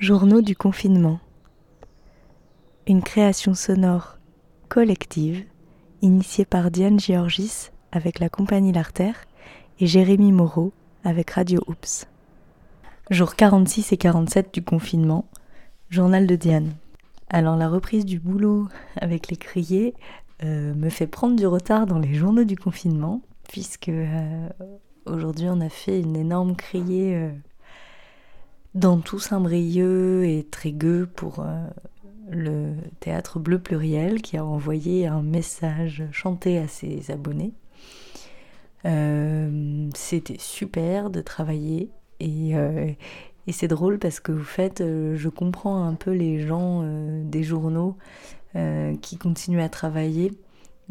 Journaux du confinement. Une création sonore collective initiée par Diane Georgis avec la compagnie L'Artère et Jérémy Moreau avec Radio Oops. Jour 46 et 47 du confinement. Journal de Diane. Alors la reprise du boulot avec les criers euh, me fait prendre du retard dans les journaux du confinement puisque euh, aujourd'hui on a fait une énorme criée euh, dans tout Saint-Brieuc et Trégueux pour euh, le théâtre bleu pluriel qui a envoyé un message chanté à ses abonnés. Euh, C'était super de travailler et, euh, et c'est drôle parce que vous faites, je comprends un peu les gens des journaux qui continuent à travailler,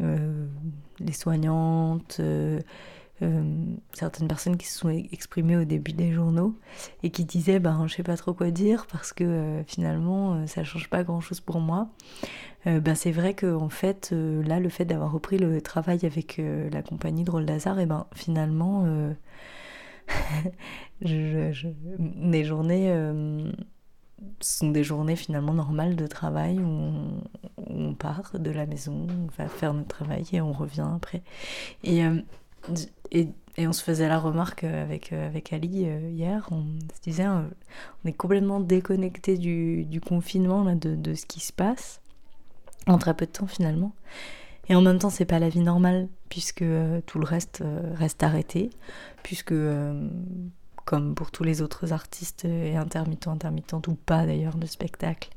les soignantes, certaines personnes qui se sont exprimées au début des journaux et qui disaient ben je sais pas trop quoi dire parce que euh, finalement euh, ça change pas grand chose pour moi. Euh, ben c'est vrai que en fait euh, là le fait d'avoir repris le travail avec euh, la compagnie Drôle d'Hasard et ben finalement euh, mes journées euh, sont des journées finalement normales de travail où on, part de la maison, on va faire notre travail et on revient après. Euh, et, et, on se faisait la remarque avec, avec Ali euh, hier, on se disait euh, on est complètement déconnecté du, du confinement, là, de, de ce qui se passe, en très peu de temps finalement. Et en même temps, c'est pas la vie normale, puisque euh, tout le reste euh, reste arrêté, puisque, euh, comme pour tous les autres artistes et intermittents, intermittentes ou pas d'ailleurs de spectacle,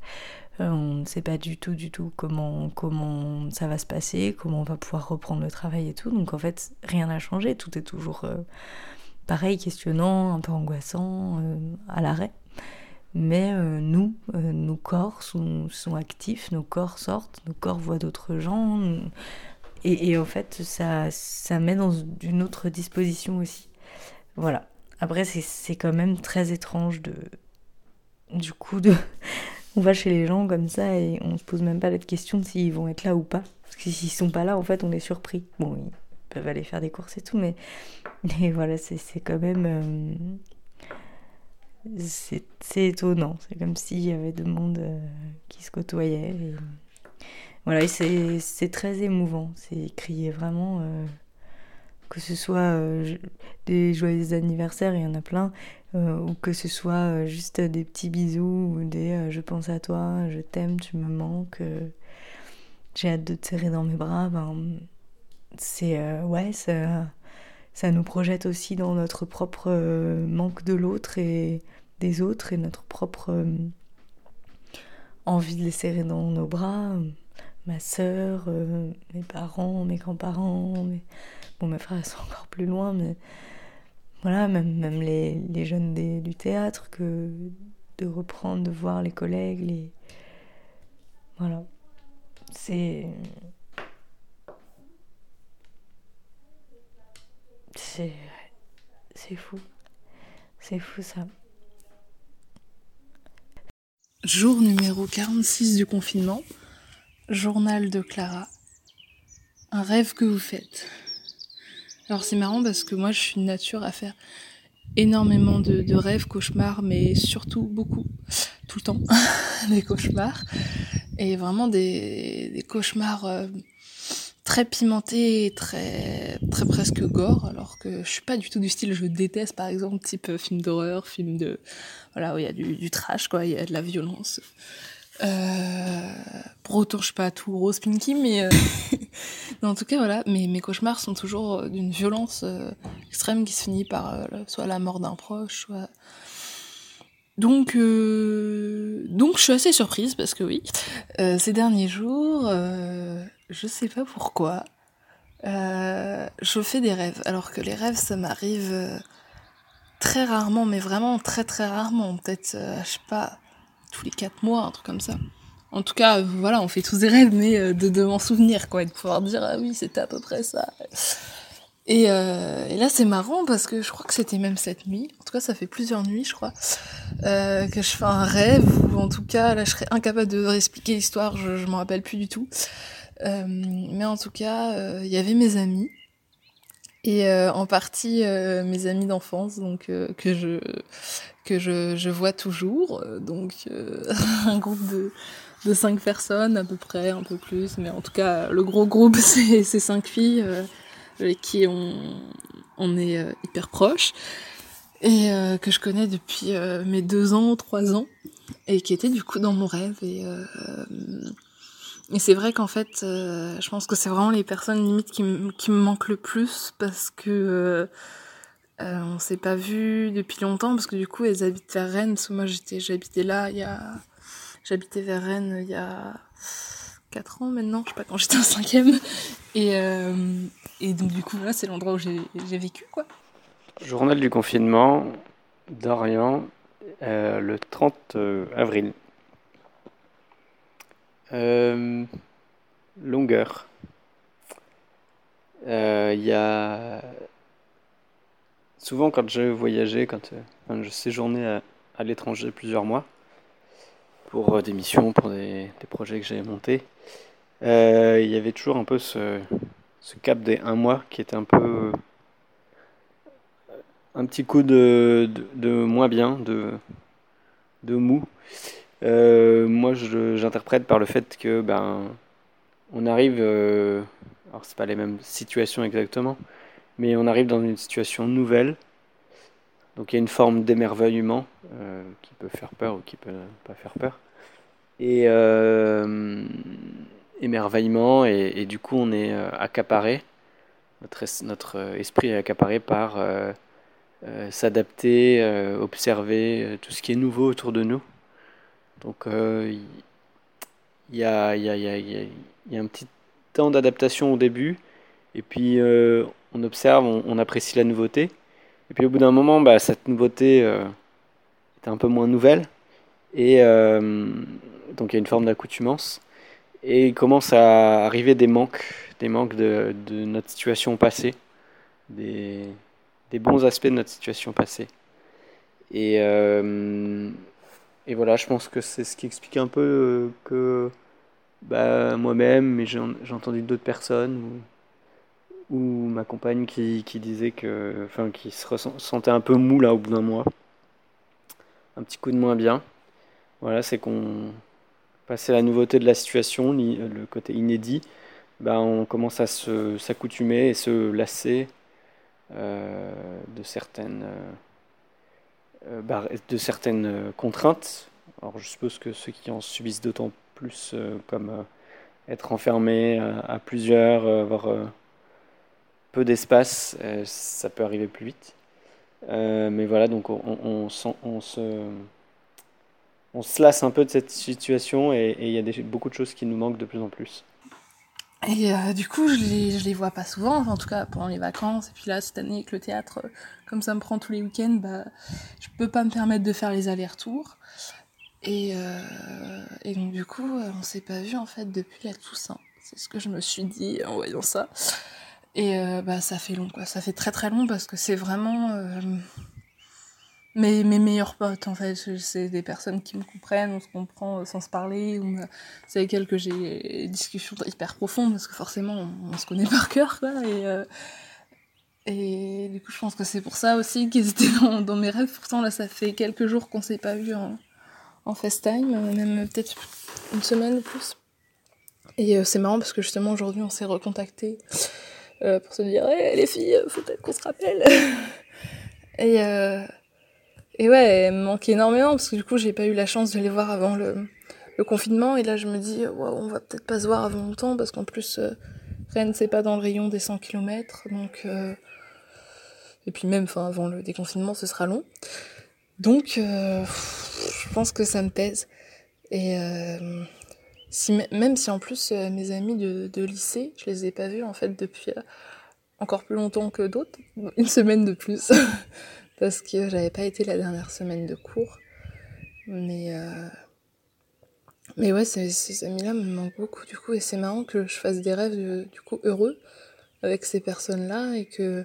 euh, on ne sait pas du tout, du tout comment, comment ça va se passer, comment on va pouvoir reprendre le travail et tout. Donc en fait, rien n'a changé, tout est toujours euh, pareil, questionnant, un peu angoissant, euh, à l'arrêt. Mais nous, nos corps sont, sont, actifs, nos corps sortent, nos corps voient d'autres gens. Et, et, en fait, ça, ça met dans une autre disposition aussi. Voilà. Après, c'est quand même très étrange de. Du coup, de. On va chez les gens comme ça et on se pose même pas la question s'ils vont être là ou pas. Parce que s'ils sont pas là, en fait, on est surpris. Bon, ils peuvent aller faire des courses et tout, mais, voilà, c'est quand même. Euh c'est étonnant. C'est comme s'il y avait deux mondes euh, qui se côtoyaient. Voilà, c'est très émouvant. C'est crier vraiment, euh, que ce soit euh, des joyeux anniversaires, il y en a plein, ou que ce soit juste des petits bisous, ou des je pense à toi, je t'aime, tu me manques, j'ai hâte de te serrer dans mes bras. Ben, ça nous projette aussi dans notre propre euh, manque de l'autre et des autres et notre propre euh, envie de les serrer dans nos bras. Ma sœur, euh, mes parents, mes grands-parents, mes... bon mes frères sont encore plus loin, mais voilà, même, même les, les jeunes du théâtre, que de reprendre, de voir les collègues, les... Voilà. C'est... C'est. C'est fou. C'est fou ça. Jour numéro 46 du confinement. Journal de Clara. Un rêve que vous faites. Alors c'est marrant parce que moi je suis nature à faire énormément de, rêves, cauchemars, mais surtout beaucoup, tout le temps, des cauchemars. Et vraiment des, cauchemars. Euh, très pimenté et très, très presque gore, alors que je suis pas du tout du style, je déteste par exemple, type euh, film d'horreur, film de. Voilà, où il y a du, du, trash, quoi, il y a de la violence. Euh, pour autant, je suis pas tout rose pinky, mais. Euh... non, en tout cas, voilà, mes, mes cauchemars sont toujours euh, d'une violence extrême qui se finit par soit la mort d'un proche, soit. Donc, euh, donc, je suis assez surprise parce que oui, euh, ces derniers jours, euh, je sais pas pourquoi, euh, je fais des rêves. Alors que les rêves, ça m'arrive très rarement, mais vraiment très très rarement. Peut-être, je sais pas, tous les quatre mois, un truc comme ça. En tout cas, voilà, on fait tous des rêves, mais euh, de, m'en souvenir, quoi, et de pouvoir dire, ah oui, c'était à peu près ça. Et, euh, et là, c'est marrant parce que je crois que c'était même cette nuit. En tout cas, ça fait plusieurs nuits, je crois, euh, que je fais un rêve, ou en tout cas, là, je serais incapable de réexpliquer l'histoire, je, je m'en rappelle plus du tout. Mais en tout cas, il y avait mes amis. Et en partie mes amis d'enfance, donc que je que je, je vois toujours. Donc, un groupe de, de cinq personnes à peu près, un peu plus. Mais en tout cas, le gros groupe, c'est ces cinq filles avec qui on, on est hyper proches et que je connais depuis mes deux ans, trois ans et qui était du coup dans mon rêve et et c'est vrai qu'en fait, euh, je pense que c'est vraiment les personnes limite qui, qui me manquent le plus parce que euh, euh, on s'est pas vu depuis longtemps parce que du coup elles habitent vers Rennes. Moi j'étais, j'habitais là il y a, j'habitais vers Rennes il y a 4 ans maintenant, je sais pas quand j'étais en cinquième. Et, euh, et donc du coup là c'est l'endroit où j'ai, vécu quoi. Journal du confinement d'Orient le 30 avril. Euh, longueur. Il euh, y a souvent quand je voyageais, quand, je séjournais à, l'étranger plusieurs mois pour euh, des missions, pour des, projets que j'avais montés, il y avait toujours un peu ce, cap des un mois qui était un peu un petit coup de, de, moins bien, de, de mou. Euh, moi, j'interprète par le fait que ben, on arrive, euh, alors c'est pas les mêmes situations exactement, mais on arrive dans une situation nouvelle. Donc il y a une forme d'émerveillement euh, qui peut faire peur ou qui peut pas faire peur. Et émerveillement et, du coup on est accaparé. Notre, notre esprit est accaparé par s'adapter, observer tout ce qui est nouveau autour de nous. Donc il y, a, y, a, y, a, y, a, un petit temps d'adaptation au début, et puis euh, on observe, on, apprécie la nouveauté, et puis au bout d'un moment, bah, cette nouveauté euh, est un peu moins nouvelle, et euh, donc il y a une forme d'accoutumance, et il commence à arriver des manques, des manques de, notre situation passée, des, bons aspects de notre situation passée. Et et voilà, je pense que c'est ce qui explique un peu euh, que bah, moi-même, mais j'ai entendu d'autres personnes, ma compagne qui, disait que, enfin, qui se sentait un peu mou là au bout d'un mois. Un petit coup de moins bien. Voilà, c'est qu'on passait la nouveauté de la situation, le côté inédit, bah, on commence à s'accoutumer et se lasser euh, de certaines. Euh, euh, euh, contraintes. Alors je suppose que ceux qui en subissent d'autant plus, euh, comme être enfermé à, plusieurs, avoir peu d'espace, ça peut arriver plus vite. mais voilà, donc on, se, lasse un peu de cette situation et il y a beaucoup de choses qui nous manquent de plus en plus. Et euh, du coup, je les, les vois pas souvent, en tout cas pendant les vacances. Et puis là, cette année, avec le théâtre, euh, comme ça me prend tous les week-ends, bah, je peux pas me permettre de faire les allers-retours. Et, euh, donc, du coup, euh, on s'est pas vu en fait depuis la Toussaint. C'est ce que je me suis dit en voyant ça. Et bah, ça fait long, quoi. Ça fait très très long parce que c'est vraiment mes, mes meilleurs potes en fait. C'est des personnes qui me comprennent on se comprend sans se parler. Ou c'est avec elles que j'ai des discussions hyper profondes parce que forcément on, se connaît par cœur quoi. Et euh, et du coup je pense que c'est pour ça aussi qu'ils étaient dans, mes rêves. Pourtant là ça fait quelques jours qu'on s'est pas vu en, en FaceTime même peut-être une semaine ou plus. Et euh, c'est marrant parce que justement aujourd'hui on s'est recontacté euh, pour se dire hey, les filles faut peut-être qu'on se rappelle et euh, et ouais, elle me manque énormément parce que du coup, j'ai pas eu la chance de les voir avant le, confinement. Et là, je me dis, on va peut-être pas se voir avant longtemps parce qu'en plus, euh, Rennes, c'est pas dans le rayon des 100 km. Donc, euh, et puis même, avant le déconfinement, ce sera long. Donc, euh, je pense que ça me pèse. Et euh, si, même si en plus, euh, mes amis de, de, lycée, je les ai pas vus en fait depuis encore plus longtemps que d'autres, une semaine de plus. parce que j'avais pas été la dernière semaine de cours. Mais, euh... mais ouais, ces, amis-là me manquent beaucoup du coup, et c'est marrant que je fasse des rêves du coup heureux avec ces personnes-là et que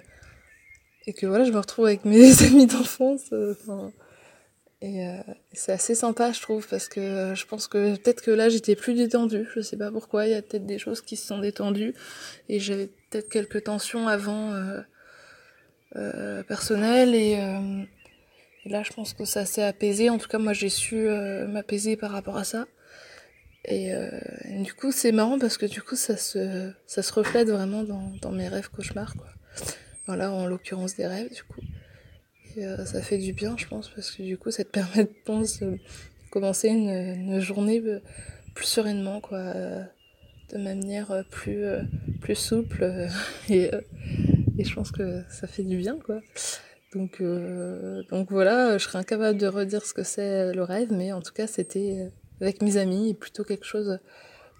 et que voilà, je me retrouve avec mes amis d'enfance. Euh, et euh, c'est assez sympa, je trouve, parce que je pense que peut-être que là j'étais plus détendue. Je sais pas pourquoi. Il y a peut-être des choses qui se sont détendues et j'avais peut-être quelques tensions avant. Euh, euh, personnel et, euh, Et là, je pense que ça s'est apaisé. En tout cas, moi, j'ai su m'apaiser par rapport à ça. Et, du coup, c'est marrant parce que du coup, ça se, ça se reflète vraiment dans, dans mes rêves cauchemars, quoi. Voilà, en l'occurrence des rêves, du coup. Et ça fait du bien, je pense, parce que du coup, ça te permet de commencer une, journée plus sereinement, quoi de manière euh, plus, euh, plus souple euh, et, et je pense que ça fait du bien quoi. Donc, donc voilà, je serais incapable de redire ce que c'est le rêve, mais en tout cas c'était avec mes amis plutôt quelque chose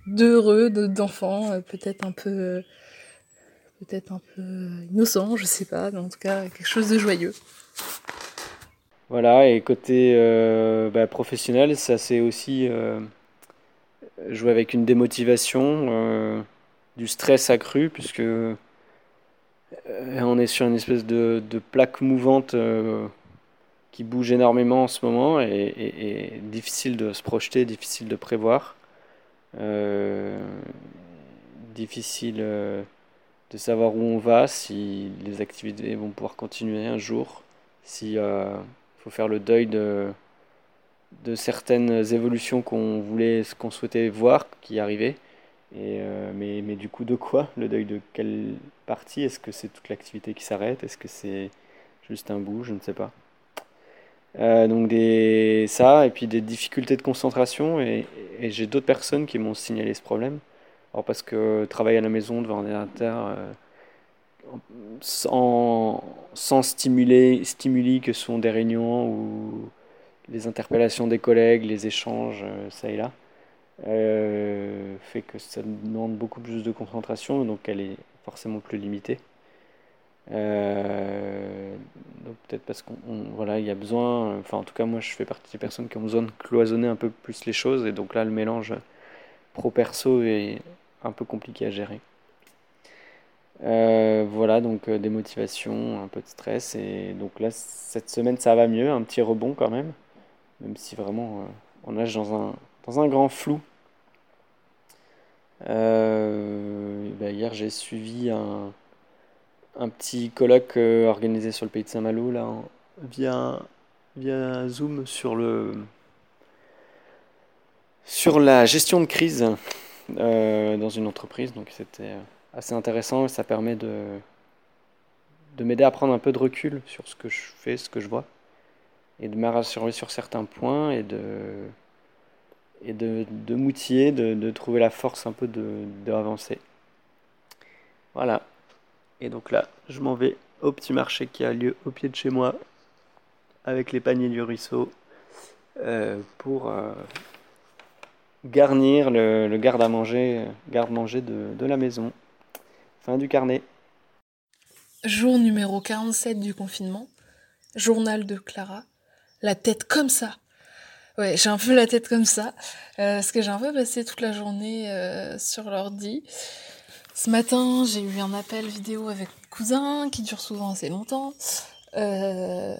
d'heureux, d'enfant, peut-être un peu peut-être un peu innocent, je sais pas, mais en tout cas quelque chose de joyeux. Voilà, et côté bah, professionnel, ça c'est aussi jouer avec une démotivation, euh, du stress accru, puisque euh, on est sur une espèce de, plaque mouvante euh, qui bouge énormément en ce moment et, difficile de se projeter, difficile de prévoir, difficile de savoir où on va, si les activités vont pouvoir continuer un jour, s'il faut faire le deuil de de certaines évolutions qu'on voulait, qu'on souhaitait voir qui arrivaient. Et euh, mais, mais du coup, de quoi Le deuil? De quelle partie? Est-ce que c'est toute l'activité qui s'arrête? Est-ce que c'est juste un bout? Je ne sais pas. Euh, donc des, ça, et puis des difficultés de concentration. Et, j'ai d'autres personnes qui m'ont signalé ce problème. Alors parce que travailler à la maison devant un ordinateur, euh, sans, sans stimuler, stimuli que sont des réunions ou les interpellations des collègues, les échanges, euh, ça et là, euh, fait que ça demande beaucoup plus de concentration, donc elle est forcément plus limitée. Donc peut-être parce qu'on voilà il y a besoin enfin en tout cas moi je fais partie des personnes qui ont besoin de cloisonner un peu plus les choses et donc là le mélange pro perso est un peu compliqué à gérer voilà donc des motivations un peu de stress et donc là cette semaine ça va mieux un petit rebond quand même même si vraiment euh, on nage dans un, grand flou. Euh, ben hier j'ai suivi un, petit colloque euh, organisé sur le pays de Saint-Malo là, via, via Zoom sur, le, sur la gestion de crise dans une entreprise. Donc c'était assez intéressant et ça permet de, de m'aider à prendre un peu de recul sur ce que je fais, ce que je vois et de me rassurer sur certains points et de et de, m'outiller, de, de, trouver la force un peu de Voilà. Et donc là, je m'en vais au petit marché qui a lieu au pied de chez moi avec les paniers du ruisseau euh, pour euh, garnir le, garde-à-manger garde -manger de, de la maison. Fin du carnet. Jour numéro 47 du confinement. Journal de Clara la tête comme ça. Ouais, j'ai un peu la tête comme ça, euh, parce que j'ai un peu passé toute la journée euh, sur l'ordi. Ce matin, j'ai eu un appel vidéo avec mon cousin, qui dure souvent assez longtemps. Euh,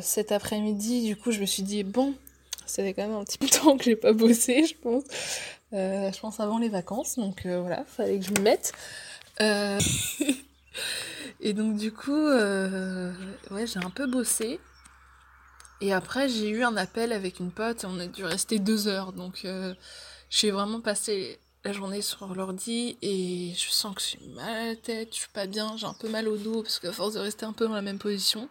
cet après-midi, du coup, je me suis dit, bon, ça fait quand même un petit peu de temps que j'ai pas bossé, je pense. je pense avant les vacances, donc voilà, fallait que je me mette. Et donc du coup, ouais, j'ai un peu bossé. Et après, j'ai eu un appel avec une pote et on a dû rester deux heures. Donc, euh, j'ai vraiment passé la journée sur l'ordi et je sens que je suis mal à la tête, je suis pas bien, j'ai un peu mal au dos parce qu'à force de rester un peu dans la même position.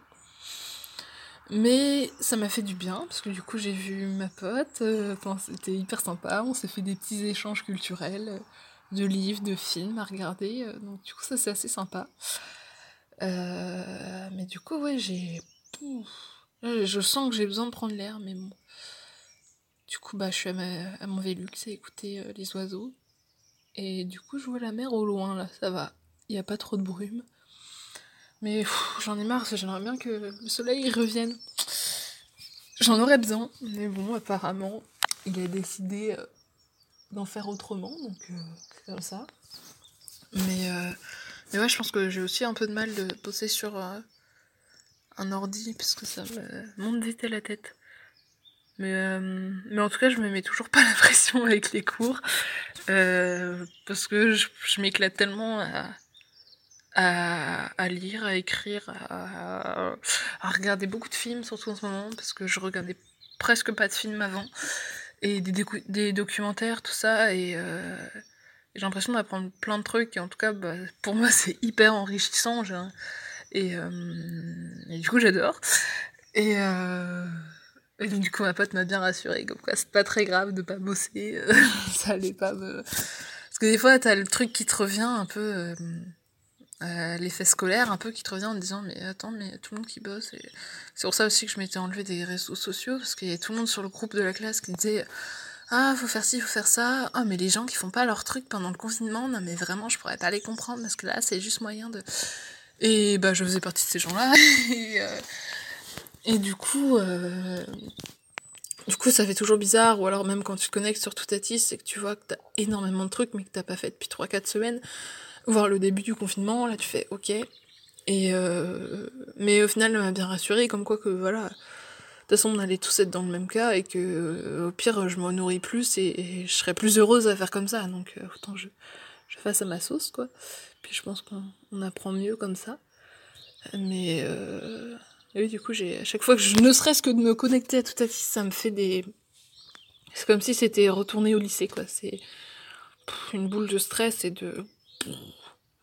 Mais ça m'a fait du bien parce que du coup, j'ai vu ma pote, euh, c'était hyper sympa, on s'est fait des petits échanges culturels, euh, de livres, de films à regarder. donc, du coup, ça, c'est assez sympa. mais du coup, ouais, j'ai. Je sens que j'ai besoin de prendre l'air, mais bon. Du coup, bah, je suis à, mon Vélux à écouter euh, les oiseaux. Et du coup, je vois la mer au loin, là, ça va. Il n'y a pas trop de brume. Mais j'en ai marre, j'aimerais bien que le soleil revienne. J'en aurais besoin, mais bon, apparemment, il a décidé euh, d'en faire autrement, donc euh, c'est comme ça. Mais, mais ouais, je pense que j'ai aussi un peu de mal de bosser sur un ordi parce que ça me monte vite à la tête. Mais, euh, mais en tout cas, je me mets toujours pas la pression avec les cours euh, parce que je, m'éclate tellement à, à, lire, à écrire, à, regarder beaucoup de films, surtout en ce moment, parce que je regardais presque pas de films avant, et des, documentaires, tout ça, et euh, j'ai l'impression d'apprendre plein de trucs, et en tout cas, bah, pour moi, c'est hyper enrichissant, et, euh, et, du coup, j'adore. Et, euh, et, du coup, ma pote m'a bien rassurée, comme quoi c'est pas très grave de pas bosser, ça allait pas me... Parce que des fois, t'as le truc qui te revient un peu euh, l'effet scolaire un peu qui te revient en disant mais attends mais tout le monde qui bosse et c'est pour ça aussi que je m'étais enlevé des réseaux sociaux parce qu'il y avait tout le monde sur le groupe de la classe qui disait ah faut faire ci faut faire ça. Ah mais les gens qui font pas leur truc pendant le confinement non mais vraiment je pourrais pas les comprendre parce que là c'est juste moyen de et bah je faisais partie de ces gens là et, euh, et du coup euh, du coup, ça fait toujours bizarre, ou alors même quand tu te connectes sur Toutatis, c'est que tu vois que t'as énormément de trucs, mais que t'as pas fait depuis 3-4 semaines voir le début du confinement, là tu fais ok. Et euh, mais au final, elle m'a bien rassuré, comme quoi que voilà, de toute façon, on allait tous être dans le même cas et que euh, au pire, je m'en nourris plus et, je serais plus heureuse à faire comme ça. Donc euh, autant je, je fasse à ma sauce, quoi. Puis je pense qu'on apprend mieux comme ça. Mais oui, du coup, j'ai à chaque fois que je ne serait-ce que de me connecter à tout à ça me fait des. C'est comme si c'était retourner au lycée, quoi. C'est une boule de stress et de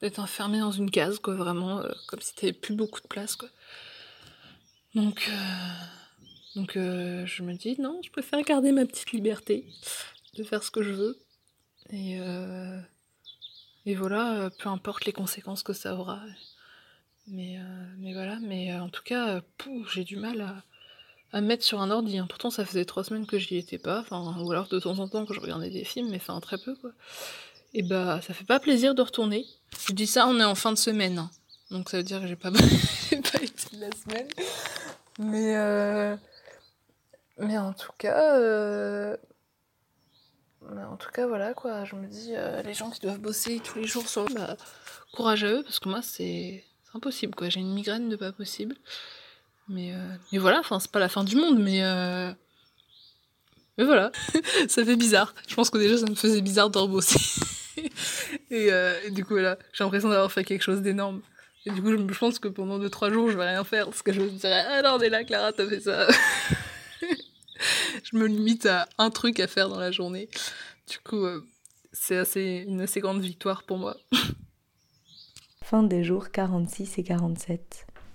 d'être enfermé dans une case, quoi, vraiment, euh, comme si t'avais plus beaucoup de place, quoi. Donc, euh, donc euh, je me dis, non, je préfère garder ma petite liberté de faire ce que je veux. Et, et voilà, peu importe les conséquences que ça aura. Mais, voilà, mais en tout cas, j'ai du mal à, à mettre sur un ordi. Hein. Pourtant, ça faisait trois semaines que j'y étais pas, ou alors de temps en temps que je regardais des films, mais enfin très peu, et bah ça fait pas plaisir de retourner. Je dis ça, on est en fin de semaine. Hein. Donc ça veut dire que j'ai pas, pas été de la semaine. Mais, euh... mais en tout cas. Euh... Mais en tout cas, voilà quoi. Je me dis, euh, les gens qui doivent bosser tous les jours sur. Bah, courage à eux, parce que moi, c'est impossible quoi. J'ai une migraine de pas possible. Mais, mais voilà, enfin, c'est pas la fin du monde, mais. Mais voilà, ça fait bizarre. Je pense que déjà, ça me faisait bizarre de rebosser. Euh, et, du coup, voilà, j'ai l'impression d'avoir fait quelque chose d'énorme. Et du coup, je, pense que pendant 2-3 jours, je vais rien faire parce que je me dirais Ah non, on est là, Clara, t'as fait ça. je me limite à un truc à faire dans la journée. Du coup, euh, c'est assez, une assez grande victoire pour moi. Fin des jours 46 et 47.